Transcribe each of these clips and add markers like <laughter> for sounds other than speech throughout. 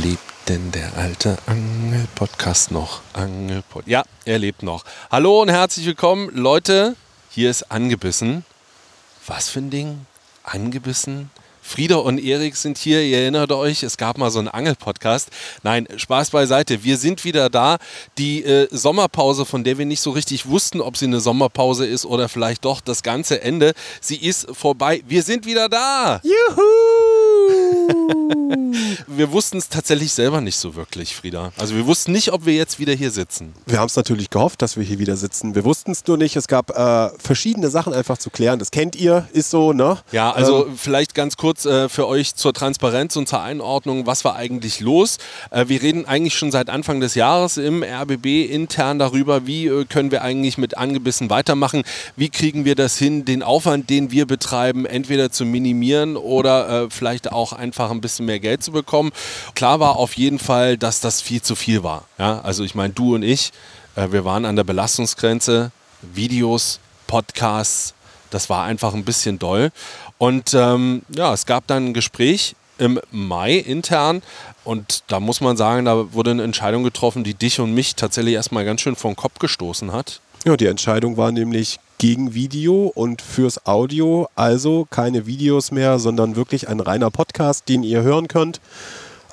Lebt denn der alte Angel-Podcast noch? Angelpod ja, er lebt noch. Hallo und herzlich willkommen. Leute, hier ist Angebissen. Was für ein Ding? Angebissen? Frieda und Erik sind hier, ihr erinnert euch, es gab mal so einen Angel-Podcast. Nein, Spaß beiseite, wir sind wieder da. Die äh, Sommerpause, von der wir nicht so richtig wussten, ob sie eine Sommerpause ist oder vielleicht doch das ganze Ende, sie ist vorbei. Wir sind wieder da! Juhu! Wir wussten es tatsächlich selber nicht so wirklich, Frieda. Also wir wussten nicht, ob wir jetzt wieder hier sitzen. Wir haben es natürlich gehofft, dass wir hier wieder sitzen. Wir wussten es nur nicht. Es gab äh, verschiedene Sachen einfach zu klären. Das kennt ihr, ist so, ne? Ja, also ähm, vielleicht ganz kurz äh, für euch zur Transparenz und zur Einordnung, was war eigentlich los? Äh, wir reden eigentlich schon seit Anfang des Jahres im RBB intern darüber, wie äh, können wir eigentlich mit angebissen weitermachen? Wie kriegen wir das hin, den Aufwand, den wir betreiben, entweder zu minimieren oder äh, vielleicht auch einfach ein bisschen mehr Geld zu bekommen? Klar war auf jeden Fall, dass das viel zu viel war. Ja? Also ich meine, du und ich, äh, wir waren an der Belastungsgrenze, Videos, Podcasts, das war einfach ein bisschen doll. Und ähm, ja, es gab dann ein Gespräch im Mai intern und da muss man sagen, da wurde eine Entscheidung getroffen, die dich und mich tatsächlich erstmal ganz schön den Kopf gestoßen hat. Ja, die Entscheidung war nämlich gegen Video und fürs Audio, also keine Videos mehr, sondern wirklich ein reiner Podcast, den ihr hören könnt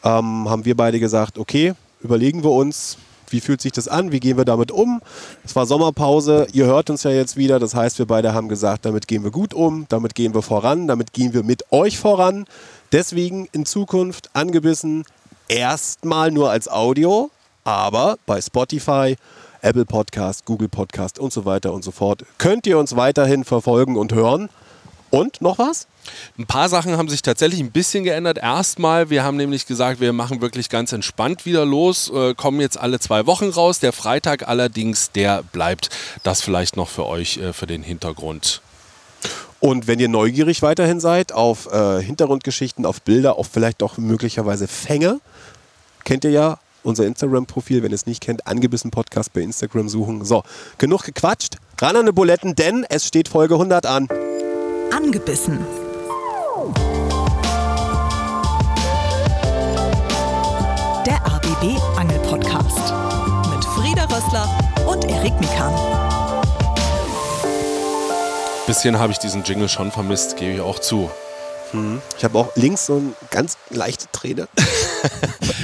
ähm, haben wir beide gesagt, okay, überlegen wir uns, wie fühlt sich das an, wie gehen wir damit um. Es war Sommerpause, ihr hört uns ja jetzt wieder, das heißt, wir beide haben gesagt, damit gehen wir gut um, damit gehen wir voran, damit gehen wir mit euch voran. Deswegen in Zukunft angebissen, erstmal nur als Audio, aber bei Spotify, Apple Podcast, Google Podcast und so weiter und so fort könnt ihr uns weiterhin verfolgen und hören. Und noch was? Ein paar Sachen haben sich tatsächlich ein bisschen geändert. Erstmal, wir haben nämlich gesagt, wir machen wirklich ganz entspannt wieder los, äh, kommen jetzt alle zwei Wochen raus. Der Freitag allerdings, der bleibt. Das vielleicht noch für euch, äh, für den Hintergrund. Und wenn ihr neugierig weiterhin seid auf äh, Hintergrundgeschichten, auf Bilder, auf vielleicht auch möglicherweise Fänge, kennt ihr ja unser Instagram-Profil, wenn ihr es nicht kennt, angebissen Podcast bei Instagram suchen. So, genug gequatscht, ran an die Buletten, denn es steht Folge 100 an. Angebissen Der ABB Angel Podcast mit Frieda Rössler und Erik Mikan. Bisschen habe ich diesen Jingle schon vermisst, gebe ich auch zu. Mhm. Ich habe auch links so eine ganz leichte Träne. <laughs>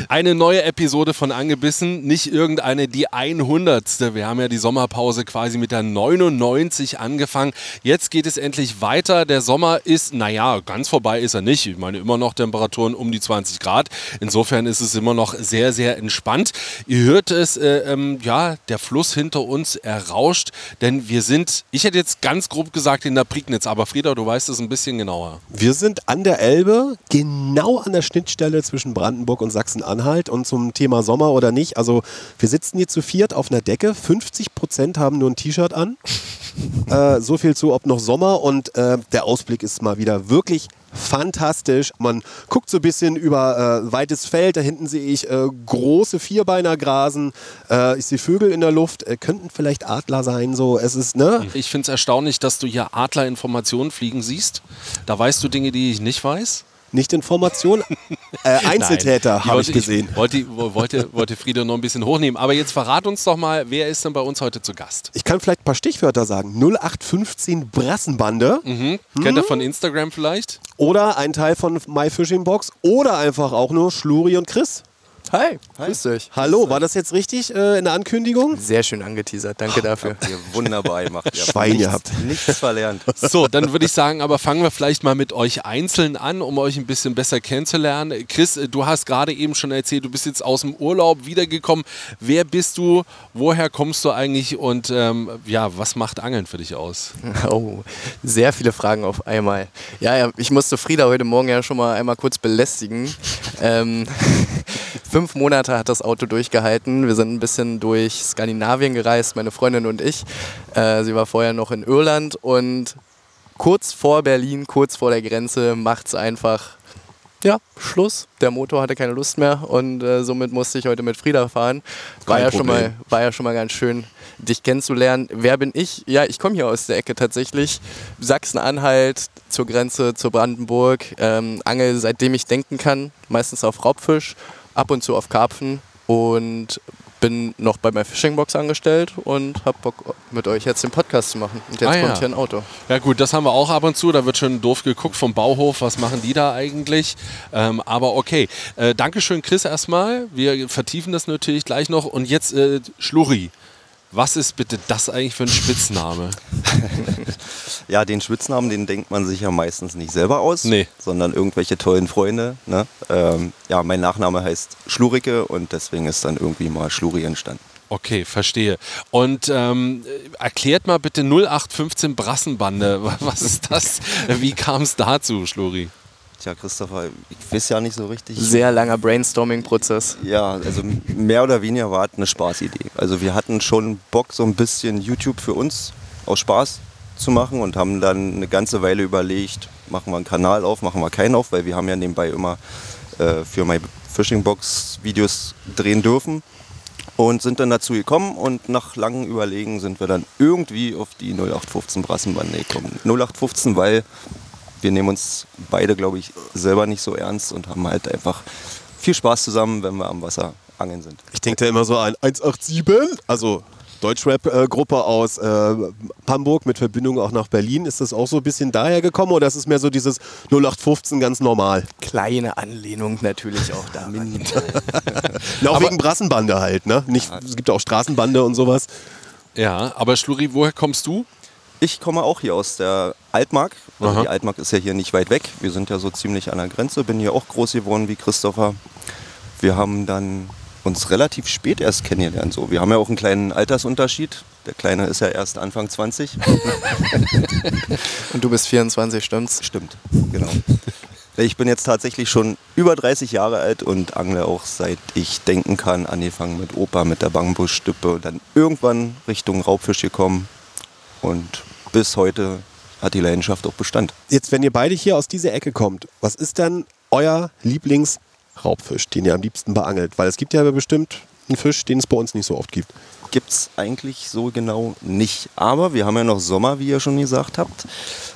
Eine neue Episode von Angebissen, nicht irgendeine, die 100. Wir haben ja die Sommerpause quasi mit der 99 angefangen. Jetzt geht es endlich weiter. Der Sommer ist, naja, ganz vorbei ist er nicht. Ich meine, immer noch Temperaturen um die 20 Grad. Insofern ist es immer noch sehr, sehr entspannt. Ihr hört es, äh, ähm, ja, der Fluss hinter uns errauscht, denn wir sind, ich hätte jetzt ganz grob gesagt, in der Prignitz, aber Frieda, du weißt es ein bisschen genauer. Wir sind an der Elbe, genau an der Schnittstelle zwischen Brandenburg und Sachsen-Anhalt. Und zum Thema Sommer oder nicht, also wir sitzen hier zu viert auf einer Decke. 50 Prozent haben nur ein T-Shirt an. <laughs> äh, so viel zu, ob noch Sommer. Und äh, der Ausblick ist mal wieder wirklich fantastisch. Man guckt so ein bisschen über äh, weites Feld. Da hinten sehe ich äh, große Vierbeiner grasen. Äh, ich sehe Vögel in der Luft. Äh, könnten vielleicht Adler sein. So, es ist ne. Ich finde es erstaunlich, dass du hier Adlerinformationen fliegen siehst. Da weißt du Dinge, die ich nicht weiß nicht Information. <laughs> Äh, Einzeltäter habe ich gesehen. Ich wollte, wollte, wollte Friede noch ein bisschen hochnehmen. Aber jetzt verrat uns doch mal, wer ist denn bei uns heute zu Gast? Ich kann vielleicht ein paar Stichwörter sagen. 0815 Brassenbande. Mhm. Hm? Kennt ihr von Instagram vielleicht? Oder ein Teil von My Fishing Box. Oder einfach auch nur Schluri und Chris. Hi, Hi. grüß euch. Hallo, war das jetzt richtig äh, in der Ankündigung? Sehr schön angeteasert, danke dafür. Habt ihr wunderbar gemacht. Ihr Schwein nichts, habt. Nichts verlernt. So, dann würde ich sagen, aber fangen wir vielleicht mal mit euch einzeln an, um euch ein bisschen besser kennenzulernen. Chris, du hast gerade eben schon erzählt, du bist jetzt aus dem Urlaub wiedergekommen. Wer bist du? Woher kommst du eigentlich? Und ähm, ja, was macht Angeln für dich aus? <laughs> Oh, sehr viele Fragen auf einmal. Ja, ja ich musste Frieda heute Morgen ja schon mal einmal kurz belästigen. ähm, <laughs> Fünf Monate hat das Auto durchgehalten. Wir sind ein bisschen durch Skandinavien gereist, meine Freundin und ich. Äh, sie war vorher noch in Irland und kurz vor Berlin, kurz vor der Grenze, macht es einfach ja, Schluss. Der Motor hatte keine Lust mehr und äh, somit musste ich heute mit Frieda fahren. War ja, schon mal, war ja schon mal ganz schön, dich kennenzulernen. Wer bin ich? Ja, ich komme hier aus der Ecke tatsächlich. Sachsen-Anhalt zur Grenze zur Brandenburg. Ähm, angel seitdem ich denken kann, meistens auf Raubfisch ab und zu auf Karpfen und bin noch bei meiner Fishingbox angestellt und habe Bock mit euch jetzt den Podcast zu machen. Und jetzt Ah, kommt ja. hier ein Auto. Ja gut, das haben wir auch ab und zu. Da wird schon doof geguckt vom Bauhof. Was machen die da eigentlich? Ähm, aber okay. Äh, Dankeschön, Chris, erstmal. Wir vertiefen das natürlich gleich noch. Und jetzt äh, Schluri. Was ist bitte das eigentlich für ein Spitzname? <laughs> <laughs> Ja, den Spitznamen, den denkt man sich ja meistens nicht selber aus, Nee. sondern irgendwelche tollen Freunde. Ne? Ähm, ja, mein Nachname heißt Schlurike und deswegen ist dann irgendwie mal Schluri entstanden. Okay, verstehe. Und ähm, erklärt mal bitte 0815 Brassenbande. <laughs> Was ist das? Wie kam es dazu, Schluri? Tja, Christopher, ich weiß ja nicht so richtig. Sehr langer Brainstorming-Prozess. Ja, also mehr oder weniger war es eine Spaßidee. Also wir hatten schon Bock, so ein bisschen YouTube für uns aus Spaß zu machen und haben dann eine ganze Weile überlegt, machen wir einen Kanal auf, machen wir keinen auf, weil wir haben ja nebenbei immer äh, für My Fishing Box Videos drehen dürfen und sind dann dazu gekommen und nach langem Überlegen sind wir dann irgendwie auf die 0815 Brassenbande gekommen. 0815, weil wir nehmen uns beide, glaube ich, selber nicht so ernst und haben halt einfach viel Spaß zusammen, wenn wir am Wasser angeln sind. Ich denke da immer so an 187, also Deutschrap-Gruppe aus äh, Hamburg mit Verbindung auch nach Berlin. Ist das auch so ein bisschen daher gekommen oder ist es mehr so dieses 0815 ganz normal? Kleine Anlehnung natürlich auch da. <laughs> Na, auch wegen Brassenbande halt, ne? Nicht, es gibt auch Straßenbande und sowas. Ja, aber Schluri, woher kommst du? Ich komme auch hier aus der Altmark. Also die Altmark ist ja hier nicht weit weg. Wir sind ja so ziemlich an der Grenze. Bin hier auch groß geworden wie Christopher. Wir haben dann uns relativ spät erst kennengelernt. So. Wir haben ja auch einen kleinen Altersunterschied. Der Kleine ist ja erst Anfang 20. <laughs> Und du bist 24, stimmt's? Stimmt, genau. Ich bin jetzt tatsächlich schon über 30 Jahre alt und angle auch seit ich denken kann, angefangen mit Opa, mit der Bambusstippe und dann irgendwann Richtung Raubfisch gekommen. Und bis heute hat die Leidenschaft auch Bestand. Jetzt, wenn ihr beide hier aus dieser Ecke kommt, was ist denn euer Lieblingsraubfisch, den ihr am liebsten beangelt? Weil es gibt ja bestimmt einen Fisch, den es bei uns nicht so oft gibt. Gibt es eigentlich so genau nicht. Aber wir haben ja noch Sommer, wie ihr schon gesagt habt.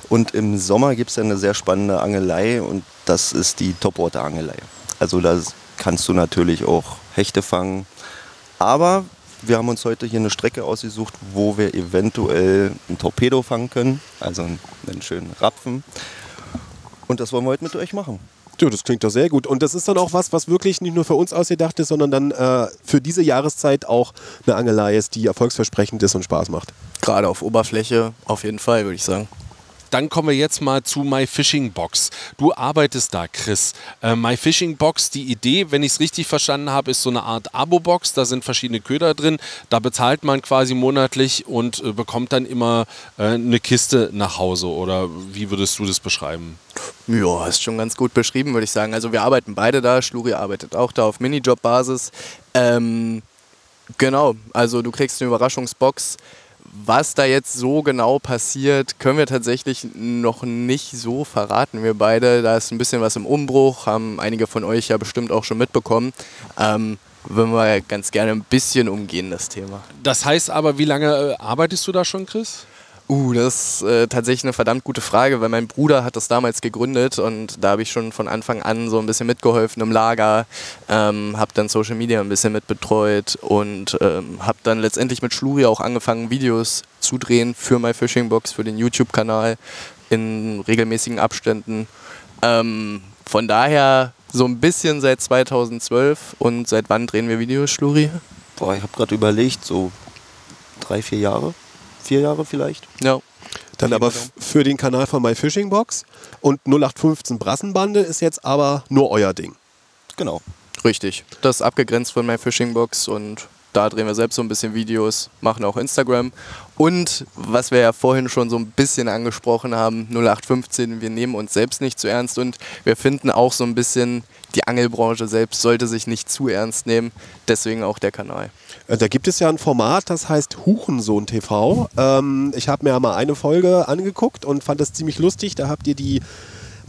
Und im Sommer gibt es ja eine sehr spannende Angelei und das ist die Topwater-Angelei. Also da kannst du natürlich auch Hechte fangen. Aber wir haben uns heute hier eine Strecke ausgesucht, wo wir eventuell einen Torpedo fangen können. Also einen schönen Rapfen. Und das wollen wir heute mit euch machen. Ja, das klingt doch sehr gut. Und das ist dann auch was, was wirklich nicht nur für uns ausgedacht ist, sondern dann äh, für diese Jahreszeit auch eine Angelei ist, die erfolgsversprechend ist und Spaß macht. Gerade auf Oberfläche auf jeden Fall, würde ich sagen. Dann kommen wir jetzt mal zu My Fishing Box. Du arbeitest da, Chris. Äh, My Fishing Box, die Idee, wenn ich es richtig verstanden habe, ist so eine Art Abo-Box. Da sind verschiedene Köder drin. Da bezahlt man quasi monatlich und äh, bekommt dann immer äh, eine Kiste nach Hause. Oder wie würdest du das beschreiben? Ja, ist schon ganz gut beschrieben, würde ich sagen. Also wir arbeiten beide da. Schluri arbeitet auch da auf Minijob-Basis. Ähm, genau, also du kriegst eine Überraschungsbox. Was da jetzt so genau passiert, können wir tatsächlich noch nicht so verraten. Wir beide, da ist ein bisschen was im Umbruch, haben einige von euch ja bestimmt auch schon mitbekommen. Ähm, würden wir ganz gerne ein bisschen umgehen, das Thema. Das heißt aber, wie lange äh, arbeitest du da schon, Chris? Uh, das ist äh, tatsächlich eine verdammt gute Frage, weil mein Bruder hat das damals gegründet und da habe ich schon von Anfang an so ein bisschen mitgeholfen im Lager, ähm, habe dann Social Media ein bisschen mitbetreut und ähm, habe dann letztendlich mit Schluri auch angefangen, Videos zu drehen für My Fishing Box, für den YouTube-Kanal in regelmäßigen Abständen. Ähm, von daher so ein bisschen seit 2012 und seit wann drehen wir Videos, Schluri? Boah, ich habe gerade überlegt, so drei, vier Jahre. Vier Jahre vielleicht. Ja. Dann aber für den Kanal von My Fishing Box und 0815 Brassenbande ist jetzt aber nur euer Ding. Genau. Richtig. Das ist abgegrenzt von My Fishing Box und da drehen wir selbst so ein bisschen Videos, machen auch Instagram. Und was wir ja vorhin schon so ein bisschen angesprochen haben, 0815, wir nehmen uns selbst nicht zu ernst und wir finden auch so ein bisschen, die Angelbranche selbst sollte sich nicht zu ernst nehmen. Deswegen auch der Kanal. Äh, Da gibt es ja ein Format, das heißt Huchensohn TV. Ähm, ich habe mir mal eine Folge angeguckt und fand das ziemlich lustig. Da habt ihr die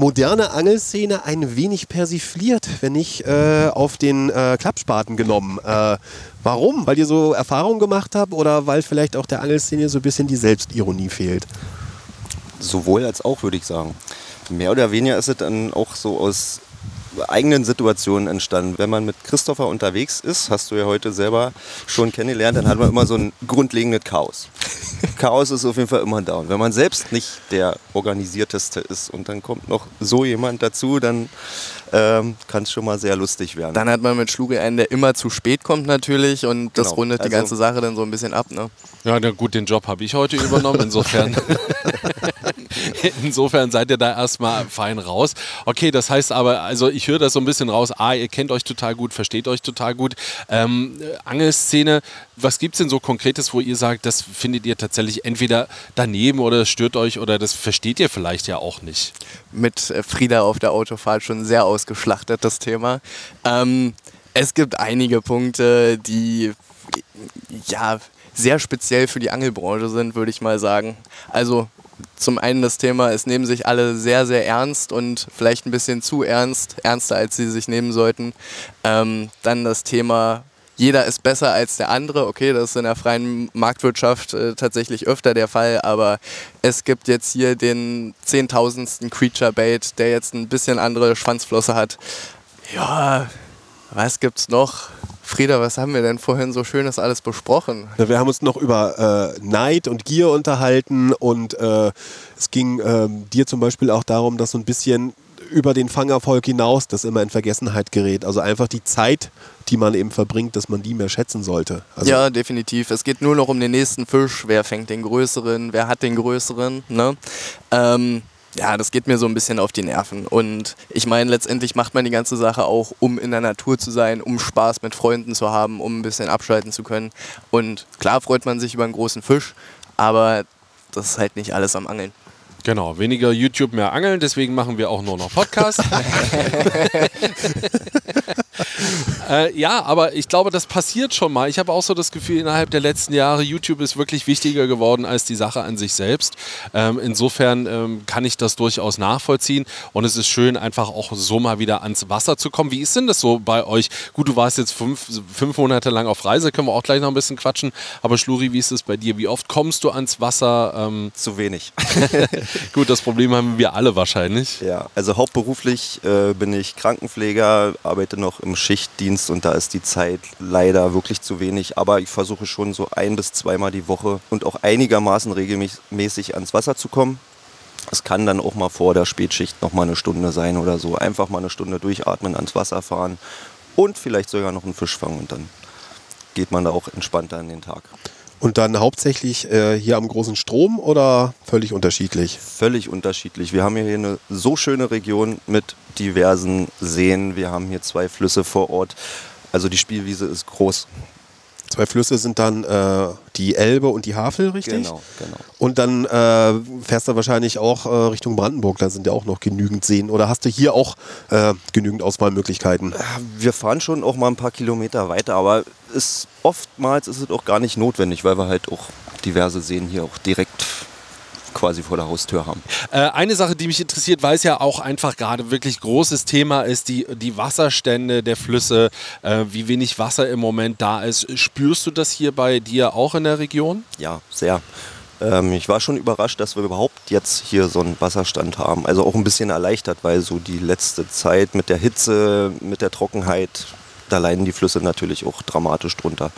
moderne Angelszene ein wenig persifliert, wenn nicht äh, auf den äh, Klappspaten genommen. Äh, warum? Weil ihr so Erfahrungen gemacht habt oder weil vielleicht auch der Angelszene so ein bisschen die Selbstironie fehlt? Sowohl als auch, würde ich sagen. Mehr oder weniger ist es dann auch so aus eigenen Situationen entstanden. Wenn man mit Christopher unterwegs ist, hast du ja heute selber schon kennengelernt, dann hat man immer so ein grundlegendes Chaos. <laughs> Chaos ist auf jeden Fall immer da. Und wenn man selbst nicht der organisierteste ist und dann kommt noch so jemand dazu, dann ähm, kann es schon mal sehr lustig werden. Dann hat man mit Schluri einen, der immer zu spät kommt natürlich und das Genau. rundet die Also- ganze Sache dann so ein bisschen ab. Ne? Ja, na gut, den Job habe ich heute übernommen. Insofern, <laughs> <laughs> insofern seid ihr da erstmal fein raus. Okay, das heißt aber, also ich höre das so ein bisschen raus. A, ihr kennt euch total gut, versteht euch total gut. Ähm, äh, Angelszene, was gibt es denn so Konkretes, wo ihr sagt, das findet ihr tatsächlich entweder daneben oder das stört euch oder das versteht ihr vielleicht ja auch nicht? mit äh, Frieda auf der Autofahrt schon sehr ausgeschlachtet, das Thema. Ähm, es gibt einige Punkte, die ja sehr speziell für die Angelbranche sind, würde ich mal sagen. Also zum einen das Thema, es nehmen sich alle sehr, sehr ernst und vielleicht ein bisschen zu ernst, ernster als sie sich nehmen sollten. Ähm, dann das Thema, jeder ist besser als der andere. Okay, das ist in der freien Marktwirtschaft äh, tatsächlich öfter der Fall, aber es gibt jetzt hier den zehntausendsten Creature Bait, der jetzt ein bisschen andere Schwanzflosse hat. Ja, was gibt's noch? Frieda, was haben wir denn vorhin so Schönes alles besprochen? Wir haben uns noch über äh, Neid und Gier unterhalten und äh, es ging ähm, dir zum Beispiel auch darum, dass so ein bisschen über den Fangervolk hinaus das immer in Vergessenheit gerät. Also einfach die Zeit, die man eben verbringt, dass man die mehr schätzen sollte. Also ja, definitiv. Es geht nur noch um den nächsten Fisch. Wer fängt den größeren? Wer hat den größeren? Ne? Ähm, ja, das geht mir so ein bisschen auf die Nerven. Und ich meine, letztendlich macht man die ganze Sache auch, um in der Natur zu sein, um Spaß mit Freunden zu haben, um ein bisschen abschalten zu können. Und klar freut man sich über einen großen Fisch, aber das ist halt nicht alles am Angeln. Genau, weniger YouTube, mehr Angeln, deswegen machen wir auch nur noch Podcast. <laughs> <laughs> äh, ja, aber ich glaube, das passiert schon mal. Ich habe auch so das Gefühl, innerhalb der letzten Jahre, YouTube ist wirklich wichtiger geworden als die Sache an sich selbst. Ähm, insofern ähm, kann ich das durchaus nachvollziehen und es ist schön, einfach auch so mal wieder ans Wasser zu kommen. Wie ist denn das so bei euch? Gut, du warst jetzt fünf, fünf Monate lang auf Reise, können wir auch gleich noch ein bisschen quatschen. Aber Schluri, wie ist es bei dir? Wie oft kommst du ans Wasser? Ähm, Zu wenig. <laughs> Gut, das Problem haben wir alle wahrscheinlich. Ja, also hauptberuflich äh, bin ich Krankenpfleger, arbeite noch im Schichtdienst und da ist die Zeit leider wirklich zu wenig. Aber ich versuche schon so ein bis zweimal die Woche und auch einigermaßen regelmäßig ans Wasser zu kommen. Es kann dann auch mal vor der Spätschicht noch mal eine Stunde sein oder so. Einfach mal eine Stunde durchatmen, ans Wasser fahren und vielleicht sogar noch einen Fisch fangen und dann geht man da auch entspannter in den Tag. Und dann hauptsächlich äh, hier am großen Strom oder völlig unterschiedlich? völlig unterschiedlich. Wir haben hier eine so schöne Region mit diversen Seen. Wir haben hier zwei Flüsse vor Ort. Also die Spielwiese ist groß. Zwei Flüsse sind dann äh, die Elbe und die Havel, richtig? Genau, genau. Und dann äh, fährst du wahrscheinlich auch äh, Richtung Brandenburg, da sind ja auch noch genügend Seen. Oder hast du hier auch äh, genügend Auswahlmöglichkeiten? Wir fahren schon auch mal ein paar Kilometer weiter, aber ist, oftmals ist es auch gar nicht notwendig, weil wir halt auch diverse Seen hier auch direkt quasi vor der Haustür haben. Äh, eine Sache, die mich interessiert, weil es ja auch einfach gerade wirklich großes Thema ist, die, die Wasserstände der Flüsse, äh, wie wenig Wasser im Moment da ist. Spürst du das hier bei dir auch in der Region? Ja, sehr. Ähm, ich war schon überrascht, dass wir überhaupt jetzt hier so einen Wasserstand haben. Also auch ein bisschen erleichtert, weil so die letzte Zeit mit der Hitze, mit der Trockenheit, da leiden die Flüsse natürlich auch dramatisch drunter.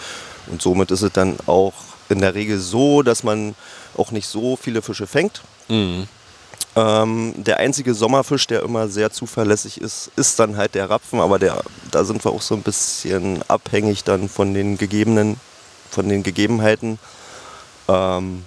Und somit ist es dann auch in der Regel so, dass man auch nicht so viele Fische fängt. Ähm, der einzige Sommerfisch, der immer sehr zuverlässig ist, ist dann halt der Rapfen, aber der, da sind wir auch so ein bisschen abhängig dann von den gegebenen, von den Gegebenheiten. Ähm,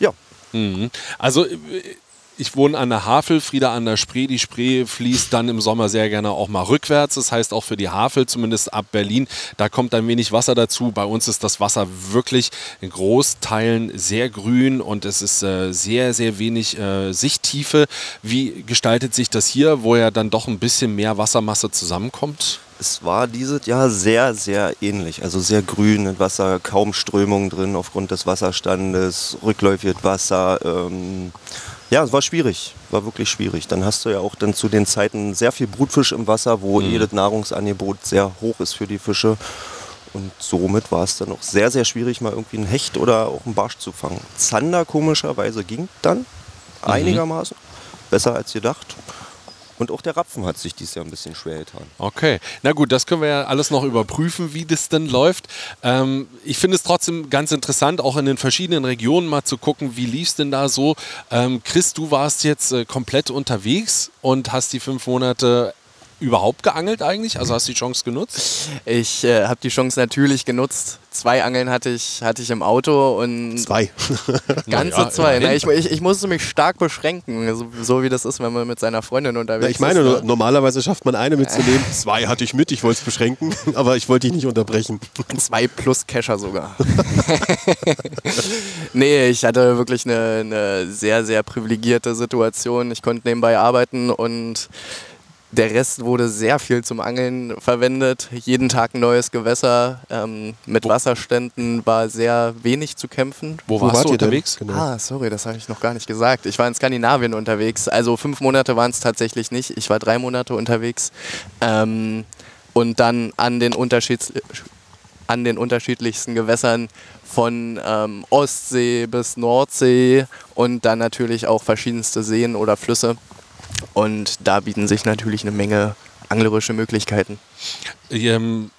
ja, Mhm. Also äh, ich wohne an der Havel, Frieda an der Spree. Die Spree fließt dann im Sommer sehr gerne auch mal rückwärts. Das heißt auch für die Havel, zumindest ab Berlin, da kommt ein wenig Wasser dazu. Bei uns ist das Wasser wirklich in Großteilen sehr grün und es ist äh, sehr, sehr wenig äh, Sichttiefe. Wie gestaltet sich das hier, wo ja dann doch ein bisschen mehr Wassermasse zusammenkommt? es war dieses Jahr sehr, sehr ähnlich. Also sehr grün mit Wasser, kaum Strömung drin aufgrund des Wasserstandes, rückläufiges Wasser. Ähm, ja, es war schwierig, war wirklich schwierig. Dann hast du ja auch dann zu den Zeiten sehr viel Brutfisch im Wasser, wo jedes Nahrungsangebot sehr hoch ist für die Fische. Und somit war es dann auch sehr, sehr schwierig, mal irgendwie einen Hecht oder auch einen Barsch zu fangen. Zander komischerweise ging dann einigermaßen. Besser als gedacht. Und auch der Rapfen hat sich dieses Jahr ein bisschen schwer getan. Okay, na gut, das können wir ja alles noch überprüfen, wie das denn läuft. Ähm, ich finde es trotzdem ganz interessant, auch in den verschiedenen Regionen mal zu gucken, wie lief es denn da so. Ähm, Chris, du warst jetzt äh, komplett unterwegs und hast die fünf Monate überhaupt geangelt eigentlich? Also hast du die Chance genutzt? Ich äh, habe die Chance natürlich genutzt. Zwei Angeln hatte ich, hatte ich im Auto und Zwei. <laughs> ganze Naja, zwei. Na, ich, ich, ich musste mich stark beschränken, so, so wie das ist, wenn man mit seiner Freundin unterwegs Ja, ich meine, ist. ne? normalerweise schafft man eine mitzunehmen. <laughs> Zwei hatte ich mit, ich wollte es beschränken, <laughs> aber ich wollte dich nicht unterbrechen. Zwei plus Kescher sogar. nee, ich hatte wirklich eine, eine sehr, sehr privilegierte Situation. Ich konnte nebenbei arbeiten und der Rest wurde sehr viel zum Angeln verwendet. Jeden Tag ein neues Gewässer. Ähm, mit Wasserständen war sehr wenig zu kämpfen. Wo, warst wart du unterwegs? Genau. Ah, sorry, das habe ich noch gar nicht gesagt. Ich war in Skandinavien unterwegs. Also fünf Monate waren es tatsächlich nicht. Ich war drei Monate unterwegs. Ähm, und dann an den, Unterschieds an den unterschiedlichsten Gewässern von ähm, Ostsee bis Nordsee und dann natürlich auch verschiedenste Seen oder Flüsse. Und da bieten sich natürlich eine Menge anglerische Möglichkeiten. Ähm,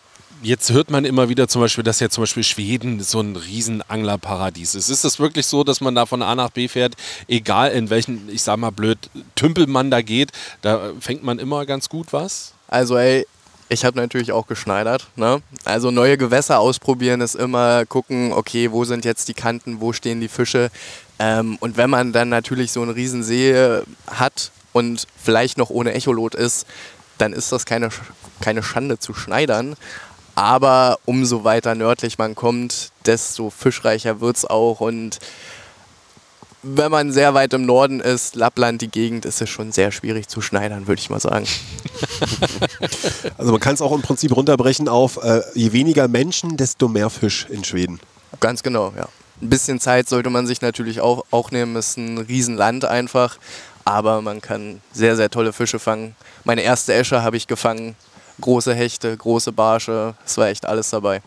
jetzt hört man immer wieder zum Beispiel, dass ja zum Beispiel Schweden so ein riesen Anglerparadies ist. Ist das wirklich so, dass man da von A nach B fährt, egal in welchen, ich sag mal blöd, Tümpel man da geht, da fängt man immer ganz gut was? Also ey, ich habe natürlich auch geschneidert. Ne? Also neue Gewässer ausprobieren ist immer gucken, okay, wo sind jetzt die Kanten, wo stehen die Fische. Ähm, und wenn man dann natürlich so einen riesen See hat und vielleicht noch ohne Echolot ist, dann ist das keine, keine Schande zu schneidern. Aber umso weiter nördlich man kommt, desto fischreicher wird es auch. Und wenn man sehr weit im Norden ist, Lappland, die Gegend, ist es schon sehr schwierig zu schneidern, würde ich mal sagen. <laughs> Also man kann es auch im Prinzip runterbrechen auf äh, je weniger Menschen, desto mehr Fisch in Schweden. Ganz genau, ja. Ein bisschen Zeit sollte man sich natürlich auch, auch nehmen. Es ist ein Riesenland einfach. Aber man kann sehr, sehr tolle Fische fangen. Meine erste Esche habe ich gefangen. Große Hechte, große Barsche. Es war echt alles dabei.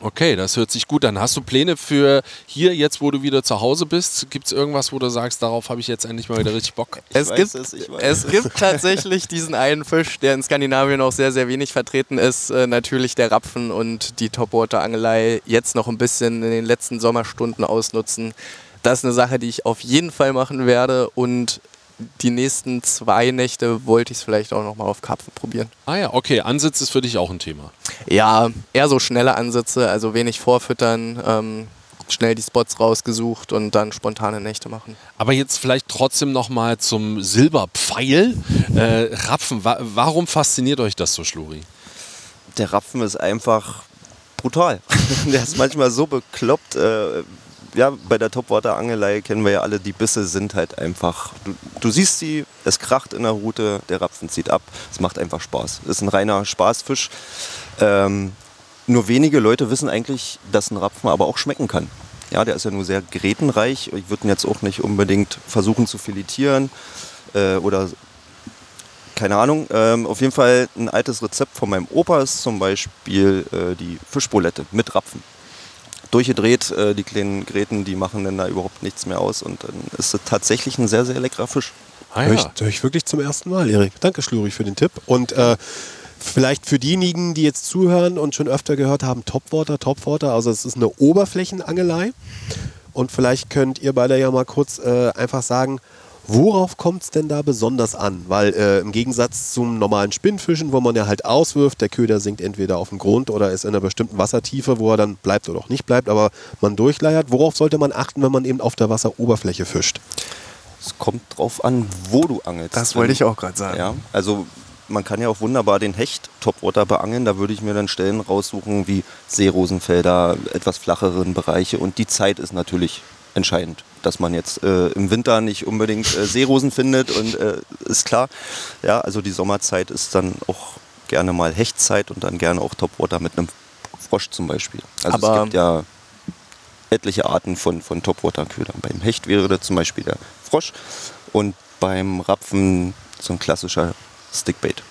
Okay, das hört sich gut an. Hast du Pläne für hier, jetzt wo du wieder zu Hause bist? Gibt es irgendwas, wo du sagst, darauf habe ich jetzt endlich mal wieder richtig Bock? Es weiß gibt, es, ich weiß es gibt <laughs> tatsächlich diesen einen Fisch, der in Skandinavien auch sehr, sehr wenig vertreten ist. Äh, natürlich der Rapfen und die Topwater-Angelei jetzt noch ein bisschen in den letzten Sommerstunden ausnutzen. Das ist eine Sache, die ich auf jeden Fall machen werde. Und die nächsten zwei Nächte wollte ich es vielleicht auch nochmal auf Karpfen probieren. Ah ja, okay, Ansitz ist für dich auch ein Thema. Ja, eher so schnelle Ansätze, also wenig vorfüttern, ähm, schnell die Spots rausgesucht und dann spontane Nächte machen. Aber jetzt vielleicht trotzdem nochmal zum Silberpfeil. Äh, Rapfen, wa warum fasziniert euch das so, Schluri? Der Rapfen ist einfach brutal. <laughs> Der ist manchmal so bekloppt. Äh, ja, bei der Topwater-Angelei kennen wir ja alle, die Bisse sind halt einfach. Du, du siehst sie, es kracht in der Route, der Rapfen zieht ab. Es macht einfach Spaß. Es ist ein reiner Spaßfisch. Ähm, nur wenige Leute wissen eigentlich, dass ein Rapfen aber auch schmecken kann. Ja, der ist ja nur sehr grätenreich. Ich würde ihn jetzt auch nicht unbedingt versuchen zu filetieren äh, oder keine Ahnung. Ähm, auf jeden Fall ein altes Rezept von meinem Opa ist zum Beispiel äh, die Fischbulette mit Rapfen. Durchgedreht, äh, die kleinen Gräten, die machen dann da überhaupt nichts mehr aus und dann ist es tatsächlich ein sehr, sehr leckerer Fisch. Ah, Hör, ich, ja. hör ich wirklich zum ersten Mal, Erik. Danke, Schluri, für den Tipp. Und äh, vielleicht für diejenigen, die jetzt zuhören und schon öfter gehört haben, Topwater, Topwater, also es ist eine Oberflächenangelei. Und vielleicht könnt ihr beide ja mal kurz äh, einfach sagen, worauf kommt es denn da besonders an? Weil äh, im Gegensatz zum normalen Spinnfischen, wo man ja halt auswirft, der Köder sinkt entweder auf den Grund oder ist in einer bestimmten Wassertiefe, wo er dann bleibt oder auch nicht bleibt, aber man durchleiert. Worauf sollte man achten, wenn man eben auf der Wasseroberfläche fischt? Es kommt drauf an, wo du angelst. Das wollte ich auch gerade sagen. Ja, also man kann ja auch wunderbar den Hecht Topwater beangeln. Da würde ich mir dann Stellen raussuchen wie Seerosenfelder, etwas flacheren Bereiche. Und die Zeit ist natürlich entscheidend, dass man jetzt äh, im Winter nicht unbedingt äh, Seerosen findet und äh, ist klar. Ja, also die Sommerzeit ist dann auch gerne mal Hechtzeit und dann gerne auch Topwater mit einem Frosch zum Beispiel. Also Aber- es gibt ja etliche Arten von, von Topwater-Ködern. Beim Hecht wäre das zum Beispiel der Frosch und beim Rapfen so ein klassischer Stickbait.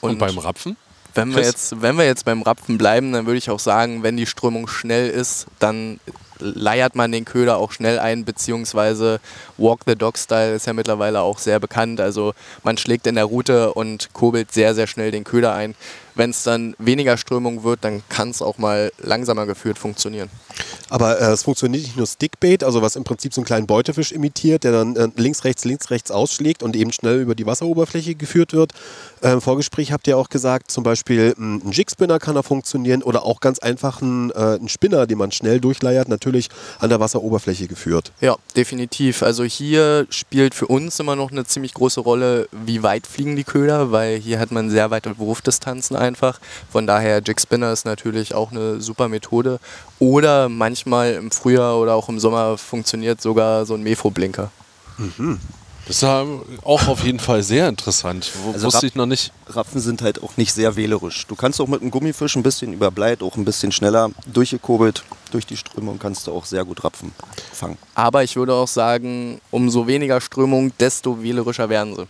Und, beim Rapfen? Wenn wir, Chris? jetzt, wenn wir jetzt beim Rapfen bleiben, dann würde ich auch sagen, wenn die Strömung schnell ist, dann leiert man den Köder auch schnell ein, beziehungsweise Walk the Dog Style ist ja mittlerweile auch sehr bekannt. Also man schlägt in der Route und kurbelt sehr, sehr schnell den Köder ein. Wenn es dann weniger Strömung wird, dann kann es auch mal langsamer geführt funktionieren. Aber äh, es funktioniert nicht nur Stickbait, also was im Prinzip so einen kleinen Beutefisch imitiert, der dann äh, links, rechts, links, rechts ausschlägt und eben schnell über die Wasseroberfläche geführt wird. Äh, Im Vorgespräch habt ihr auch gesagt, zum Beispiel mh, ein Jigspinner kann da funktionieren oder auch ganz einfach ein, äh, ein Spinner, den man schnell durchleiert, natürlich an der Wasseroberfläche geführt. Ja, definitiv. Also hier spielt für uns immer noch eine ziemlich große Rolle, wie weit fliegen die Köder, weil hier hat man sehr weite Wurfdistanzen einfach. Von daher Jig Spinner ist natürlich auch eine super Methode. Oder manchmal im Frühjahr oder auch im Sommer funktioniert sogar so ein Mefo-Blinker. Das ist ja auch auf jeden Fall sehr interessant. W Also wusste ich noch nicht. Rapfen sind halt auch nicht sehr wählerisch. Du kannst auch mit einem Gummifisch ein bisschen überbleit, auch ein bisschen schneller durchgekurbelt durch die Strömung kannst du auch sehr gut Rapfen fangen. Aber ich würde auch sagen, umso weniger Strömung, desto wählerischer werden sie.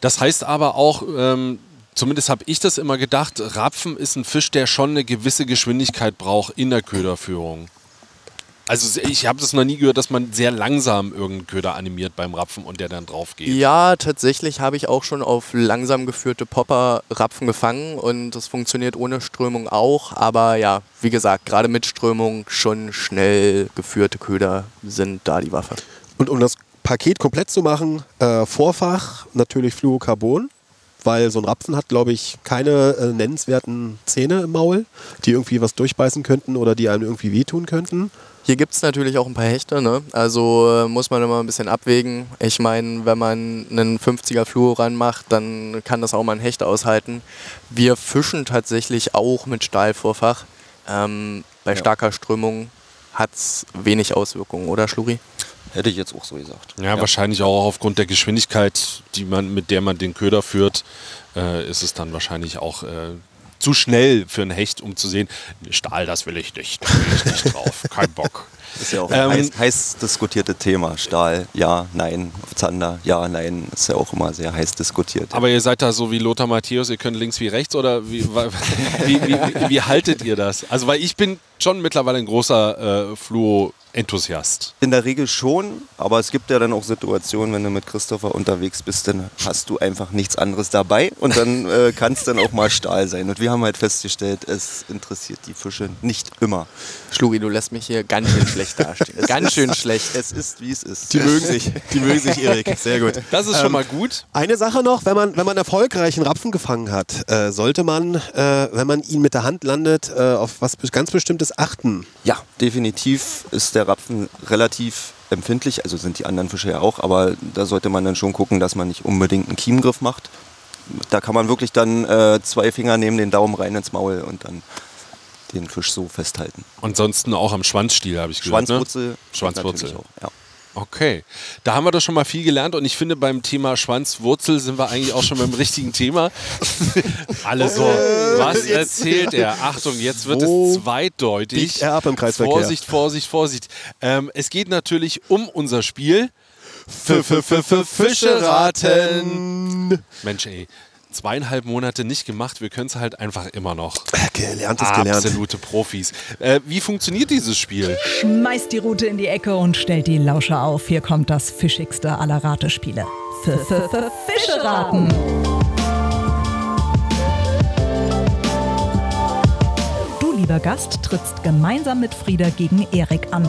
Das heißt aber auch, ähm, zumindest habe ich das immer gedacht, Rapfen ist ein Fisch, der schon eine gewisse Geschwindigkeit braucht in der Köderführung. Also ich habe das noch nie gehört, dass man sehr langsam irgendeinen Köder animiert beim Rapfen und der dann drauf geht. Ja, tatsächlich habe ich auch schon auf langsam geführte Popper Rapfen gefangen und das funktioniert ohne Strömung auch. Aber ja, wie gesagt, gerade mit Strömung schon schnell geführte Köder sind da die Waffe. Und um das Paket komplett zu machen, äh, Vorfach natürlich Fluorocarbon, weil so ein Rapfen hat, glaube ich, keine äh, nennenswerten Zähne im Maul, die irgendwie was durchbeißen könnten oder die einem irgendwie wehtun könnten. Hier gibt es natürlich auch ein paar Hechte, ne? also äh, muss man immer ein bisschen abwägen. Ich meine, wenn man einen 50er Fluor ranmacht, dann kann das auch mal ein Hecht aushalten. Wir fischen tatsächlich auch mit Stahlvorfach. Ähm, bei Ja. starker Strömung hat es wenig Auswirkungen, oder Schluri? Hätte ich jetzt auch so gesagt. Ja, wahrscheinlich auch aufgrund der Geschwindigkeit, die man, mit der man den Köder führt, äh, ist es dann wahrscheinlich auch äh, zu schnell für einen Hecht, um zu sehen, Stahl, das will ich nicht, da will ich nicht <laughs> drauf, kein Bock. Ist ja auch Ähm, ein heiß, heiß diskutierte Thema. Stahl, ja, nein. Zander, ja, nein. Ist ja auch immer sehr heiß diskutiert. Aber ihr seid da so wie Lothar Matthäus, ihr könnt links wie rechts oder wie, wie, wie, wie, haltet ihr das? Also weil ich bin schon mittlerweile ein großer äh, Fluo-Enthusiast. In der Regel schon, aber es gibt ja dann auch Situationen, wenn du mit Christopher unterwegs bist, dann hast du einfach nichts anderes dabei und dann <laughs> äh, kann es dann auch mal Stahl sein. Und wir haben halt festgestellt, es interessiert die Fische nicht immer. Schluri, du lässt mich hier ganz schön schlecht <laughs> dastehen. ganz schön schlecht. Es ist, wie es ist. Die mögen sich, die mögen sich, Erik. Sehr gut. <laughs> Das ist schon mal gut. Eine Sache noch, wenn man, wenn man erfolgreichen Rapfen gefangen hat, äh, sollte man, äh, wenn man ihn mit der Hand landet, äh, auf was ganz Bestimmtes achten. Ja, definitiv ist der Rapfen relativ empfindlich, also sind die anderen Fische ja auch, aber da sollte man dann schon gucken, dass man nicht unbedingt einen Kiemgriff macht. Da kann man wirklich dann äh, zwei Finger neben den Daumen rein ins Maul und dann den Fisch so festhalten. Ansonsten auch am Schwanzstiel, habe ich gehört. Schwanzwurzel. Ne? Schwanzwurzel. Auch, ja. Okay, da haben wir doch schon mal viel gelernt und ich finde beim Thema Schwanzwurzel sind wir eigentlich auch schon beim <laughs> richtigen Thema. <laughs> Alle so, was erzählt er? Achtung, jetzt wird Wo es zweideutig. er ab im Kreisverkehr? Vorsicht, Vorsicht, Vorsicht. Ähm, es geht natürlich um unser Spiel. Fische raten. Mensch, ey, zweieinhalb Monate nicht gemacht, wir können es halt einfach immer noch. Gelernt ist gelernt. Absolute Profis. Äh, wie funktioniert dieses Spiel? Schmeißt die Rute in die Ecke und stellt die Lauscher auf. Hier kommt das fischigste aller Ratespiele. F -f -f Fische raten. Du, lieber Gast, trittst gemeinsam mit Frieda gegen Erik an.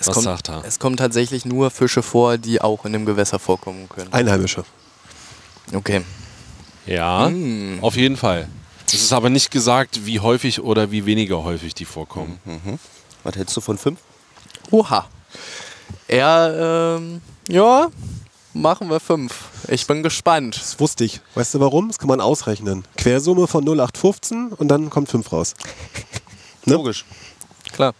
Es was kommt, sagt er? es kommen tatsächlich nur Fische vor, die auch in dem Gewässer vorkommen können. Einheimische. Okay. Ja, Hm. auf jeden Fall. Es ist aber nicht gesagt, wie häufig oder wie weniger häufig die vorkommen. Was hältst du von fünf? Oha. Er, ähm, ja, machen wir fünf. Ich bin gespannt. Das wusste ich. Weißt du warum? Das kann man ausrechnen. Quersumme von 0815 und dann kommt 5 raus. <laughs> Ne? Logisch. Klar.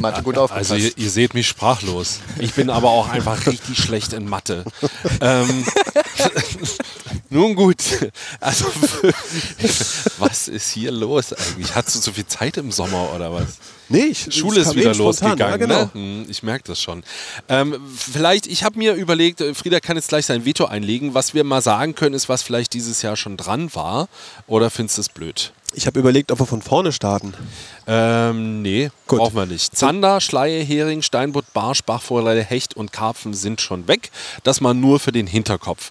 Mathe gut aufgepasst. Also ihr, ihr seht mich sprachlos. Ich bin aber auch einfach richtig schlecht in Mathe. ähm, <laughs> nun gut. Also <laughs> was ist hier los eigentlich? Hast du zu viel Zeit im Sommer oder was? Nee, ich, Schule ist wieder eben spontan, losgegangen. Ja, genau. ne? Ich merke das schon. Ähm, vielleicht, ich habe mir überlegt, äh, Frieda kann jetzt gleich sein Veto einlegen. Was wir mal sagen können, ist, was vielleicht dieses Jahr schon dran war. Oder findest du es blöd? Ich habe überlegt, ob wir von vorne starten. Ähm, nee, Gut. brauchen wir nicht. Zander, Schleie, Hering, Steinbutt, Barsch, Bachforelle, Hecht und Karpfen sind schon weg. Das mal nur für den Hinterkopf.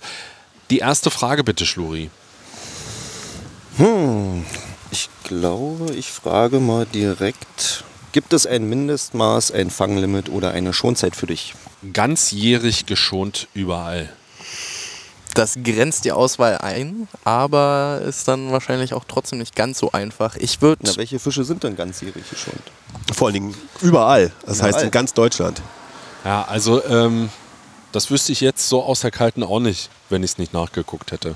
Die erste Frage bitte, Schluri. Ich glaube, ich frage mal direkt, gibt es ein Mindestmaß, ein Fanglimit oder eine Schonzeit für dich? Ganzjährig geschont überall. Das grenzt die Auswahl ein, aber ist dann wahrscheinlich auch trotzdem nicht ganz so einfach. Ich würde Na, welche Fische sind denn ganzjährig geschont? Vor allen Dingen überall. Das heißt Überall. in ganz Deutschland. Ja, also ähm, das wüsste ich jetzt so aus der Kalten auch nicht, wenn ich es nicht nachgeguckt hätte.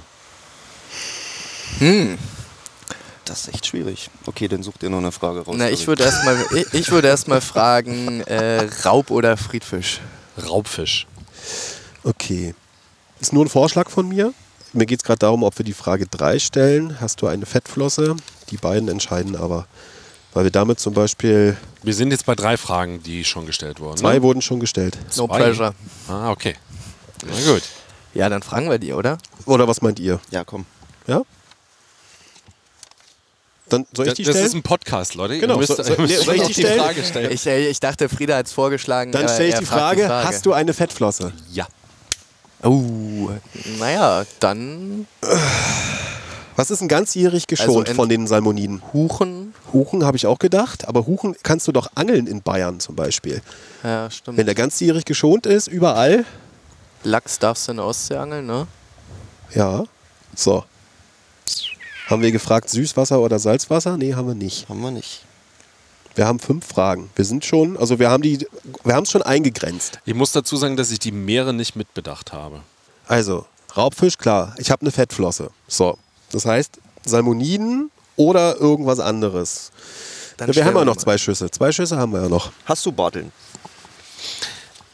Das ist echt schwierig. Okay, dann such dir noch eine Frage raus. Na, ich würde erstmal ich, ich erst mal fragen, äh, Raub oder Friedfisch? Raubfisch. Okay. Ist nur ein Vorschlag von mir. Mir geht es gerade darum, ob wir die Frage 3 stellen. Hast du eine Fettflosse? Die beiden entscheiden aber. Weil wir damit zum Beispiel, Wir sind jetzt bei drei Fragen, die schon gestellt wurden. zwei ne? wurden schon gestellt. No Zwei? pressure. Ah, okay. Na gut. Ja, dann fragen wir die, oder? Oder was meint ihr? Ja, komm. Ja? Dann soll ich Das, die das stellen? ist ein Podcast, Leute. Genau, müsst, so- so- <laughs> soll ich die die stellen? Frage stellen. Ich, äh, ich dachte, Frieda hat es vorgeschlagen. Dann stelle ich die fragt Frage, hast du eine Fettflosse? ja. Oh, naja, dann Was ist ein ganzjährig geschont Also von den Salmoniden? Huchen. Huchen habe ich auch gedacht, aber Huchen kannst du doch angeln in Bayern zum Beispiel. Ja, stimmt. Wenn der ganzjährig geschont ist, überall. Lachs darfst du in der Ostsee angeln, ne? Ja. So. Haben wir gefragt, Süßwasser oder Salzwasser? Nee, haben wir nicht. Haben wir nicht. Wir haben fünf Fragen. Wir sind schon, also wir haben die, wir haben es schon eingegrenzt. Ich muss dazu sagen, dass ich die Meere nicht mitbedacht habe. Also, Raubfisch, klar. Ich habe eine Fettflosse. So. Das heißt, Salmoniden oder irgendwas anderes. Dann wir haben ja noch mal. zwei Schüsse. Zwei Schüsse haben wir ja noch. Hast du Barteln?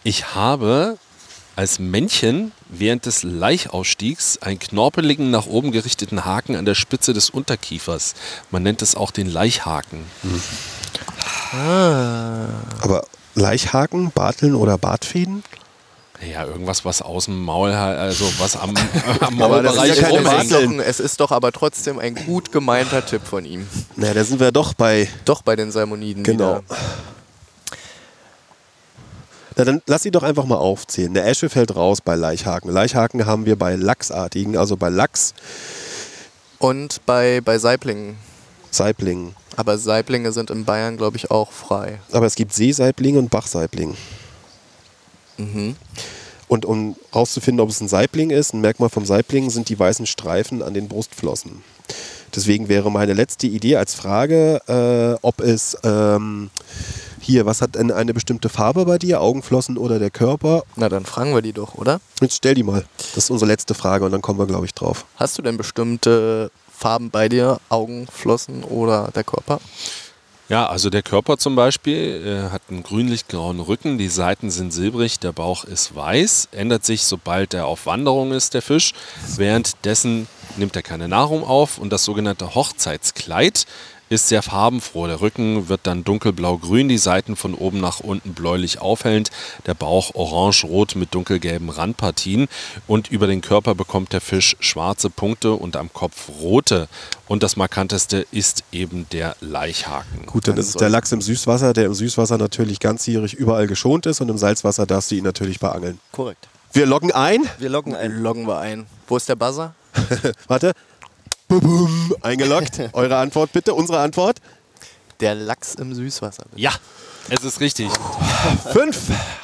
Ich habe als Männchen während des Laichausstiegs einen knorpeligen, nach oben gerichteten Haken an der Spitze des Unterkiefers. Man nennt es auch den Laichhaken. Aber Laichhaken, Barteln oder Bartfäden? Ja, irgendwas, was aus dem Maul, also was am, <laughs> am Maulbereich ja keine es, ist rumhängt. doch, es ist doch aber trotzdem ein gut gemeinter Tipp von ihm. Na, da sind wir doch bei. Doch bei den Salmoniden. Genau. Wieder. Na, dann lass sie doch einfach mal aufzählen. Der Esche fällt raus bei Laichhaken. Laichhaken haben wir bei Lachsartigen, also bei Lachs, Und bei, bei Saiblingen. Saiblingen. Aber Saiblinge sind in Bayern, glaube ich, auch frei. Aber es gibt Seesaiblinge und Bachsaiblinge. Mhm. Und um herauszufinden, ob es ein Saibling ist, ein Merkmal vom Saibling sind die weißen Streifen an den Brustflossen. Deswegen wäre meine letzte Idee als Frage, äh, ob es ähm, hier, was hat denn eine bestimmte Farbe bei dir, Augenflossen oder der Körper? Na, dann fragen wir die doch, oder? Jetzt stell die mal. Das ist unsere letzte Frage und dann kommen wir, glaube ich, drauf. Hast du denn bestimmte Farben bei dir? Augen, Flossen oder der Körper? Ja, also der Körper zum Beispiel äh, hat einen grünlich-grauen Rücken, die Seiten sind silbrig, der Bauch ist weiß, ändert sich, sobald er auf Wanderung ist, der Fisch. Währenddessen nimmt er keine Nahrung auf und das sogenannte Hochzeitskleid ist sehr farbenfroh. Der Rücken wird dann dunkelblau-grün, die Seiten von oben nach unten bläulich aufhellend, der Bauch orange-rot mit dunkelgelben Randpartien und über den Körper bekommt der Fisch schwarze Punkte und am Kopf rote. Und das markanteste ist eben der Laichhaken. Gut, dann ist es der Lachs im Süßwasser, der im Süßwasser natürlich ganzjährig überall geschont ist und im Salzwasser darfst du ihn natürlich beangeln. Korrekt. Wir loggen ein. Wir loggen ein. Loggen wir ein. Wo ist der Buzzer? <laughs> Warte. Eingeloggt. <laughs> Eure Antwort bitte, unsere Antwort. Der Lachs im Süßwasser. Ja, es ist richtig. Fünf.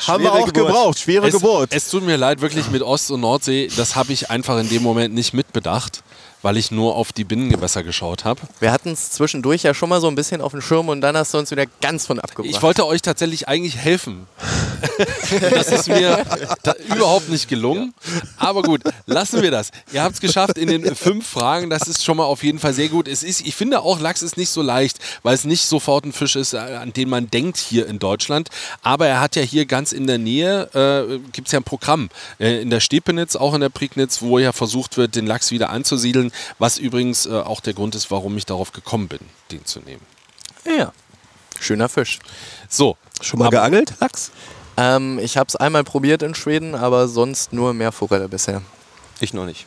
Haben wir Schwere auch Geburt. gebraucht. Schwere Es, Geburt. es tut mir leid, wirklich mit Ost- und Nordsee, das habe ich einfach in dem Moment nicht mitbedacht, weil ich nur auf die Binnengewässer geschaut habe. Wir hatten es zwischendurch ja schon mal so ein bisschen auf dem Schirm und dann hast du uns wieder ganz von abgebracht. Ich wollte euch tatsächlich eigentlich helfen. <laughs> Das ist mir da überhaupt nicht gelungen. Aber gut, lassen wir das. Ihr habt es geschafft in den fünf Fragen. Das ist schon mal auf jeden Fall sehr gut. Es ist, ich finde auch, Lachs ist nicht so leicht, weil es nicht sofort ein Fisch ist, äh, an den man denkt hier in Deutschland. Aber er hat ja hier ganz in der Nähe, äh, gibt es ja ein Programm äh, in der Stepenitz, auch in der Prignitz, wo ja versucht wird, den Lachs wieder anzusiedeln. Was übrigens äh, auch der Grund ist, warum ich darauf gekommen bin, den zu nehmen. Ja. Schöner Fisch. So. Schon mal Aber- geangelt, Lachs? Ähm, ich habe es einmal probiert in Schweden, aber sonst nur Meerforelle bisher. Ich noch nicht.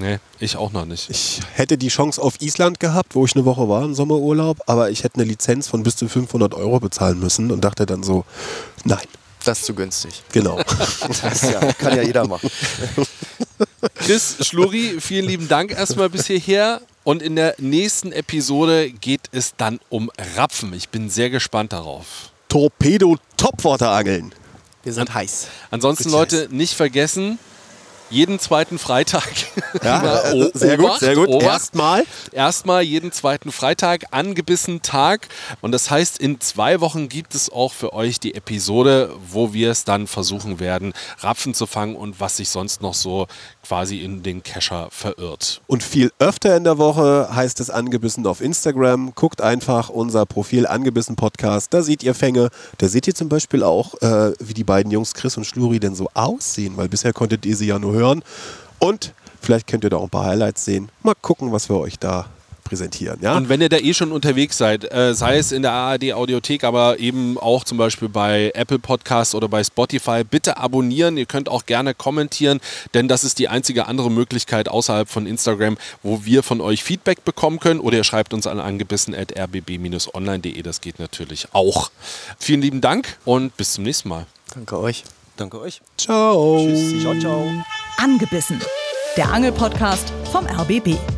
Nee, ich auch noch nicht. Ich hätte die Chance auf Island gehabt, wo ich eine Woche war im Sommerurlaub, aber ich hätte eine Lizenz von bis zu 500 Euro bezahlen müssen und dachte dann so, nein, Das ist zu günstig. genau. <laughs> Das ja, kann ja jeder machen. Chris Schluri, vielen lieben Dank erstmal bis hierher. Und in der nächsten Episode geht es dann um Rapfen. Ich bin sehr gespannt darauf. Torpedo-Topwater-Angeln. Wir sind heiß. Ansonsten, Leute, nicht vergessen, jeden zweiten Freitag. <laughs> Ja, äh, sehr gut, Obacht, sehr gut. Obacht. Erstmal. Erstmal jeden zweiten Freitag, angebissen Tag. Und das heißt, in zwei Wochen gibt es auch für euch die Episode, wo wir es dann versuchen werden, Rapfen zu fangen und was sich sonst noch so quasi in den Kescher verirrt. Und viel öfter in der Woche heißt es angebissen auf Instagram. Guckt einfach unser Profil angebissen Podcast. Da seht ihr Fänge. Da seht ihr zum Beispiel auch, äh, wie die beiden Jungs Chris und Schluri denn so aussehen, weil bisher konntet ihr sie ja nur hören. Und vielleicht könnt ihr da auch ein paar Highlights sehen. Mal gucken, was wir euch da präsentieren. Ja? Und wenn ihr da eh schon unterwegs seid, äh, sei es in der ARD Audiothek, aber eben auch zum Beispiel bei Apple Podcasts oder bei Spotify, bitte abonnieren. Ihr könnt auch gerne kommentieren, denn das ist die einzige andere Möglichkeit außerhalb von Instagram, wo wir von euch Feedback bekommen können. Oder ihr schreibt uns an angebissen.rbb-online.de. Das geht natürlich auch. Vielen lieben Dank und bis zum nächsten Mal. Danke euch. Danke euch. Ciao. Tschüss. Ciao, ciao. Angebissen. Der Angelpodcast vom RBB